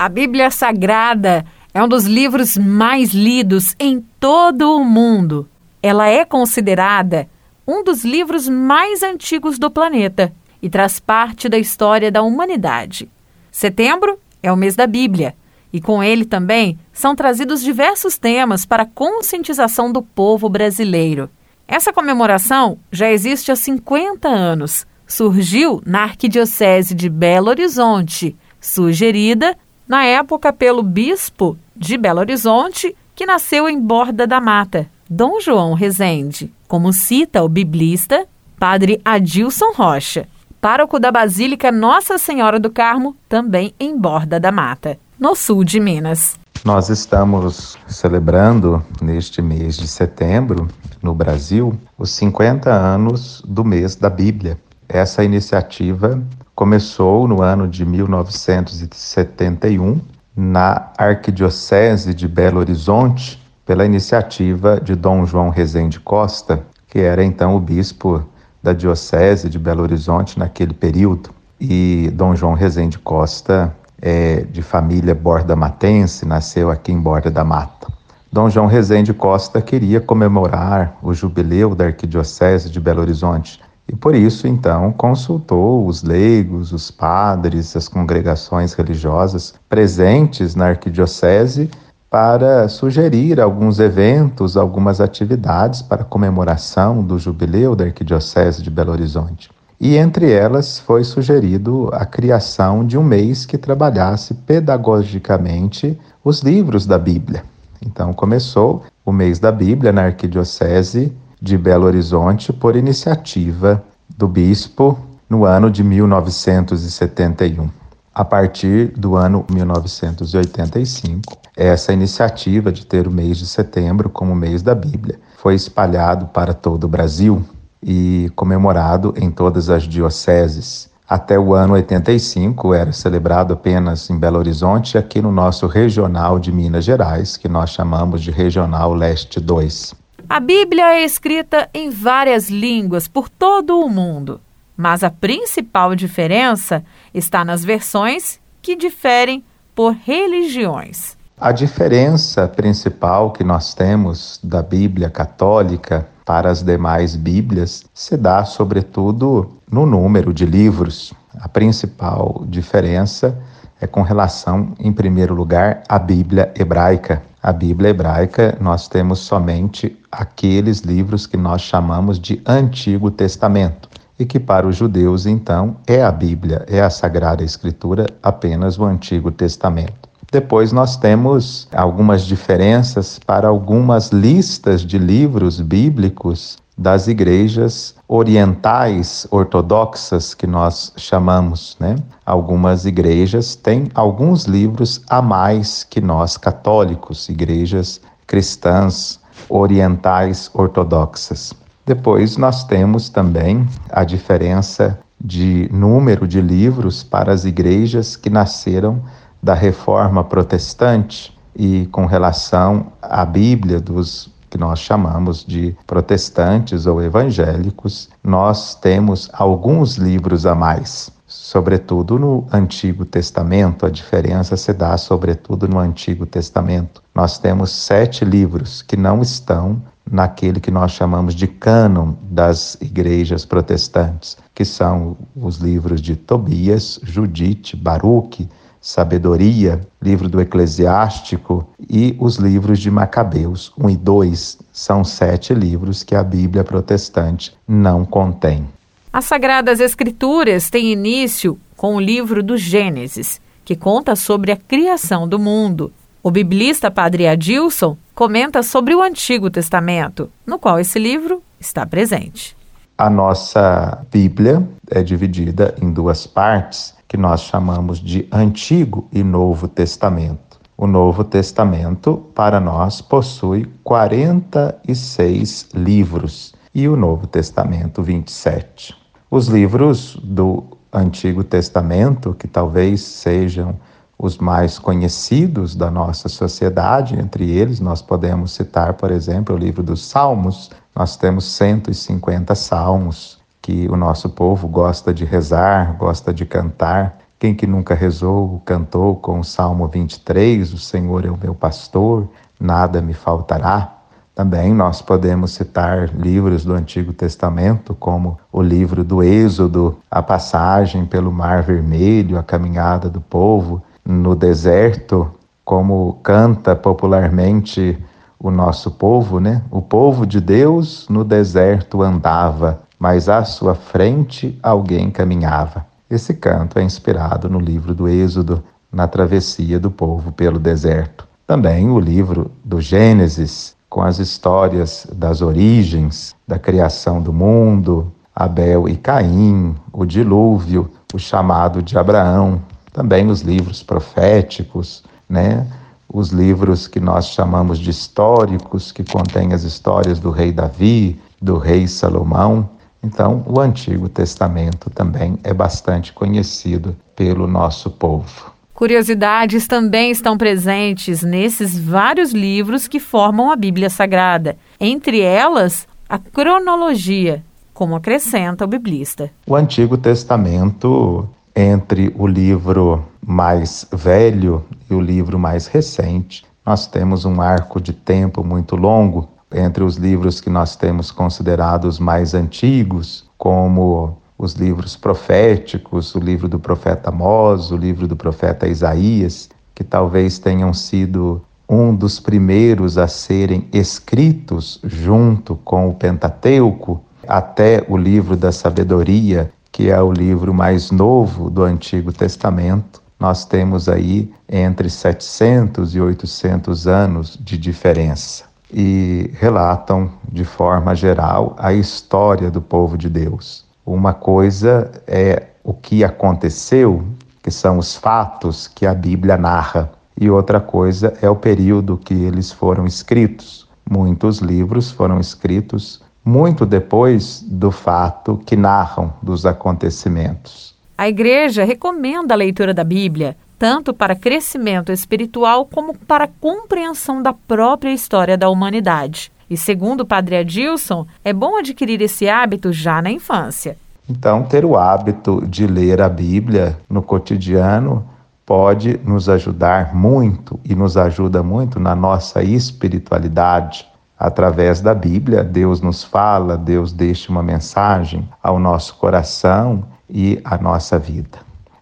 A Bíblia Sagrada é um dos livros mais lidos em todo o mundo. Ela é considerada um dos livros mais antigos do planeta e traz parte da história da humanidade. Setembro é o mês da Bíblia e com ele também são trazidos diversos temas para a conscientização do povo brasileiro. Essa comemoração já existe há 50 anos. Surgiu na Arquidiocese de Belo Horizonte, sugerida na época pelo bispo de Belo Horizonte, que nasceu em Borda da Mata, Dom João Rezende, como cita o biblista Padre Adilson Rocha, pároco da Basílica Nossa Senhora do Carmo, também em Borda da Mata, no sul de Minas. Nós estamos celebrando neste mês de setembro, no Brasil, os 50 anos do mês da Bíblia. Essa iniciativa começou no ano de 1971 na Arquidiocese de Belo Horizonte pela iniciativa de Dom João Rezende Costa, que era então o bispo da Diocese de Belo Horizonte naquele período. E Dom João Rezende Costa é de família borda-matense, nasceu aqui em Borda da Mata. Dom João Rezende Costa queria comemorar o jubileu da Arquidiocese de Belo Horizonte e por isso, então, consultou os leigos, os padres, as congregações religiosas presentes na arquidiocese para sugerir alguns eventos, algumas atividades para comemoração do jubileu da Arquidiocese de Belo Horizonte. E entre elas foi sugerido a criação de um mês que trabalhasse pedagogicamente os livros da Bíblia. Então começou o mês da Bíblia na Arquidiocese de Belo Horizonte por iniciativa do bispo no ano de 1971. A partir do ano 1985, essa iniciativa de ter o mês de setembro como mês da Bíblia foi espalhado para todo o Brasil e comemorado em todas as dioceses. Até o ano 85 era celebrado apenas em Belo Horizonte aqui no nosso regional de Minas Gerais, que nós chamamos de Regional Leste 2. A Bíblia é escrita em várias línguas por todo o mundo, mas a principal diferença está nas versões que diferem por religiões. A diferença principal que nós temos da Bíblia católica para as demais Bíblias se dá, sobretudo, no número de livros. A principal diferença é com relação, em primeiro lugar, à Bíblia hebraica. A Bíblia hebraica, nós temos somente aqueles livros que nós chamamos de Antigo Testamento, e que para os judeus, então, é a Bíblia, é a Sagrada Escritura, apenas o Antigo Testamento. Depois nós temos algumas diferenças para algumas listas de livros bíblicos das igrejas orientais ortodoxas que nós chamamos, né? Algumas igrejas têm alguns livros a mais que nós católicos, igrejas cristãs orientais ortodoxas. Depois nós temos também a diferença de número de livros para as igrejas que nasceram da reforma protestante e com relação à Bíblia dos que nós chamamos de protestantes ou evangélicos, nós temos alguns livros a mais. Sobretudo no Antigo Testamento, a diferença se dá sobretudo no Antigo Testamento. Nós temos sete livros que não estão naquele que nós chamamos de cânon das igrejas protestantes, que são os livros de Tobias, Judite, Baruque, Sabedoria, livro do Eclesiástico e os livros de Macabeus, 1 e 2. São sete livros que a Bíblia protestante não contém. As Sagradas Escrituras têm início com o livro do Gênesis, que conta sobre a criação do mundo. O biblista Padre Adilson comenta sobre o Antigo Testamento, no qual esse livro está presente. A nossa Bíblia é dividida em duas partes que nós chamamos de Antigo e Novo Testamento. O Novo Testamento, para nós, possui 46 livros e o Novo Testamento, 27. Os livros do Antigo Testamento, que talvez sejam os mais conhecidos da nossa sociedade, entre eles nós podemos citar, por exemplo, o livro dos Salmos. Nós temos 150 salmos, que o nosso povo gosta de rezar, gosta de cantar, Quem que nunca rezou, cantou com o Salmo 23, o Senhor é o meu pastor, nada me faltará. Também nós podemos citar livros do Antigo Testamento, como o livro do Êxodo, a passagem pelo Mar Vermelho, a caminhada do povo no deserto, como canta popularmente o nosso povo, né? O povo de Deus no deserto andava, mas à sua frente alguém caminhava. Esse canto é inspirado no livro do Êxodo, na travessia do povo pelo deserto. Também o livro do Gênesis, com as histórias das origens, da criação do mundo, Abel e Caim, o dilúvio, o chamado de Abraão, também os livros proféticos, né? Os livros que nós chamamos de históricos, que contêm as histórias do rei Davi, do rei Salomão. Então, o Antigo Testamento também é bastante conhecido pelo nosso povo. Curiosidades também estão presentes nesses vários livros que formam a Bíblia Sagrada. Entre elas, a cronologia, como acrescenta o biblista. O Antigo Testamento entre o livro mais velho e o livro mais recente, nós temos um arco de tempo muito longo entre os livros que nós temos considerados mais antigos, como os livros proféticos, o livro do profeta Amós, o livro do profeta Isaías, que talvez tenham sido um dos primeiros a serem escritos junto com o Pentateuco, até o livro da sabedoria, que é o livro mais novo do Antigo Testamento, nós temos aí entre 700 e 800 anos de diferença e relatam de forma geral a história do povo de Deus. Uma coisa é o que aconteceu, que são os fatos que a Bíblia narra, e outra coisa é o período que eles foram escritos. Muitos livros foram escritos muito depois do fato que narram dos acontecimentos. A Igreja recomenda a leitura da Bíblia, tanto para crescimento espiritual como para compreensão da própria história da humanidade. E segundo o Padre Adilson, é bom adquirir esse hábito já na infância. Então, ter o hábito de ler a Bíblia no cotidiano pode nos ajudar muito e nos ajuda muito na nossa espiritualidade através da Bíblia, Deus nos fala, Deus deixa uma mensagem ao nosso coração e à nossa vida.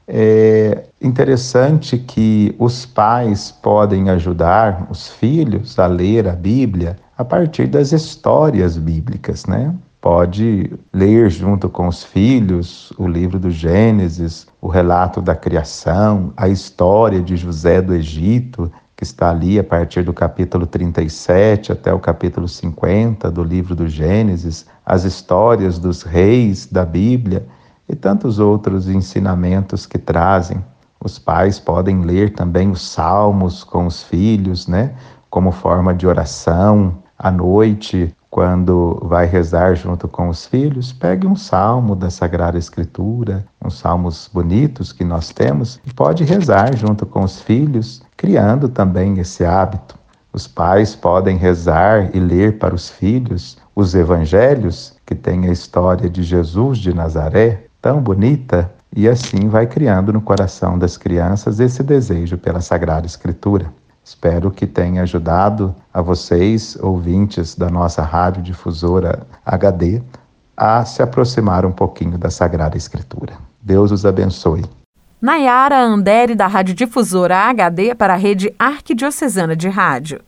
É interessante que os pais podem ajudar os filhos a ler a Bíblia a partir das histórias bíblicas, né? Pode ler junto com os filhos o livro do Gênesis, o relato da criação, a história de José do Egito, que está ali a partir do capítulo 37 até o capítulo 50 do livro do Gênesis, as histórias dos reis da Bíblia e tantos outros ensinamentos que trazem. Os pais podem ler também os salmos com os filhos, né, como forma de oração. À noite, quando vai rezar junto com os filhos, pegue um salmo da Sagrada Escritura, uns salmos bonitos que nós temos, e pode rezar junto com os filhos, criando também esse hábito. Os pais podem rezar e ler para os filhos os evangelhos, que tem a história de Jesus de Nazaré, tão bonita, e assim vai criando no coração das crianças esse desejo pela Sagrada Escritura. Espero que tenha ajudado a vocês, ouvintes da nossa rádio difusora HD, a se aproximar um pouquinho da Sagrada Escritura. Deus os abençoe. Nayara Andere, da Rádio Difusora HD, para a Rede Arquidiocesana de Rádio.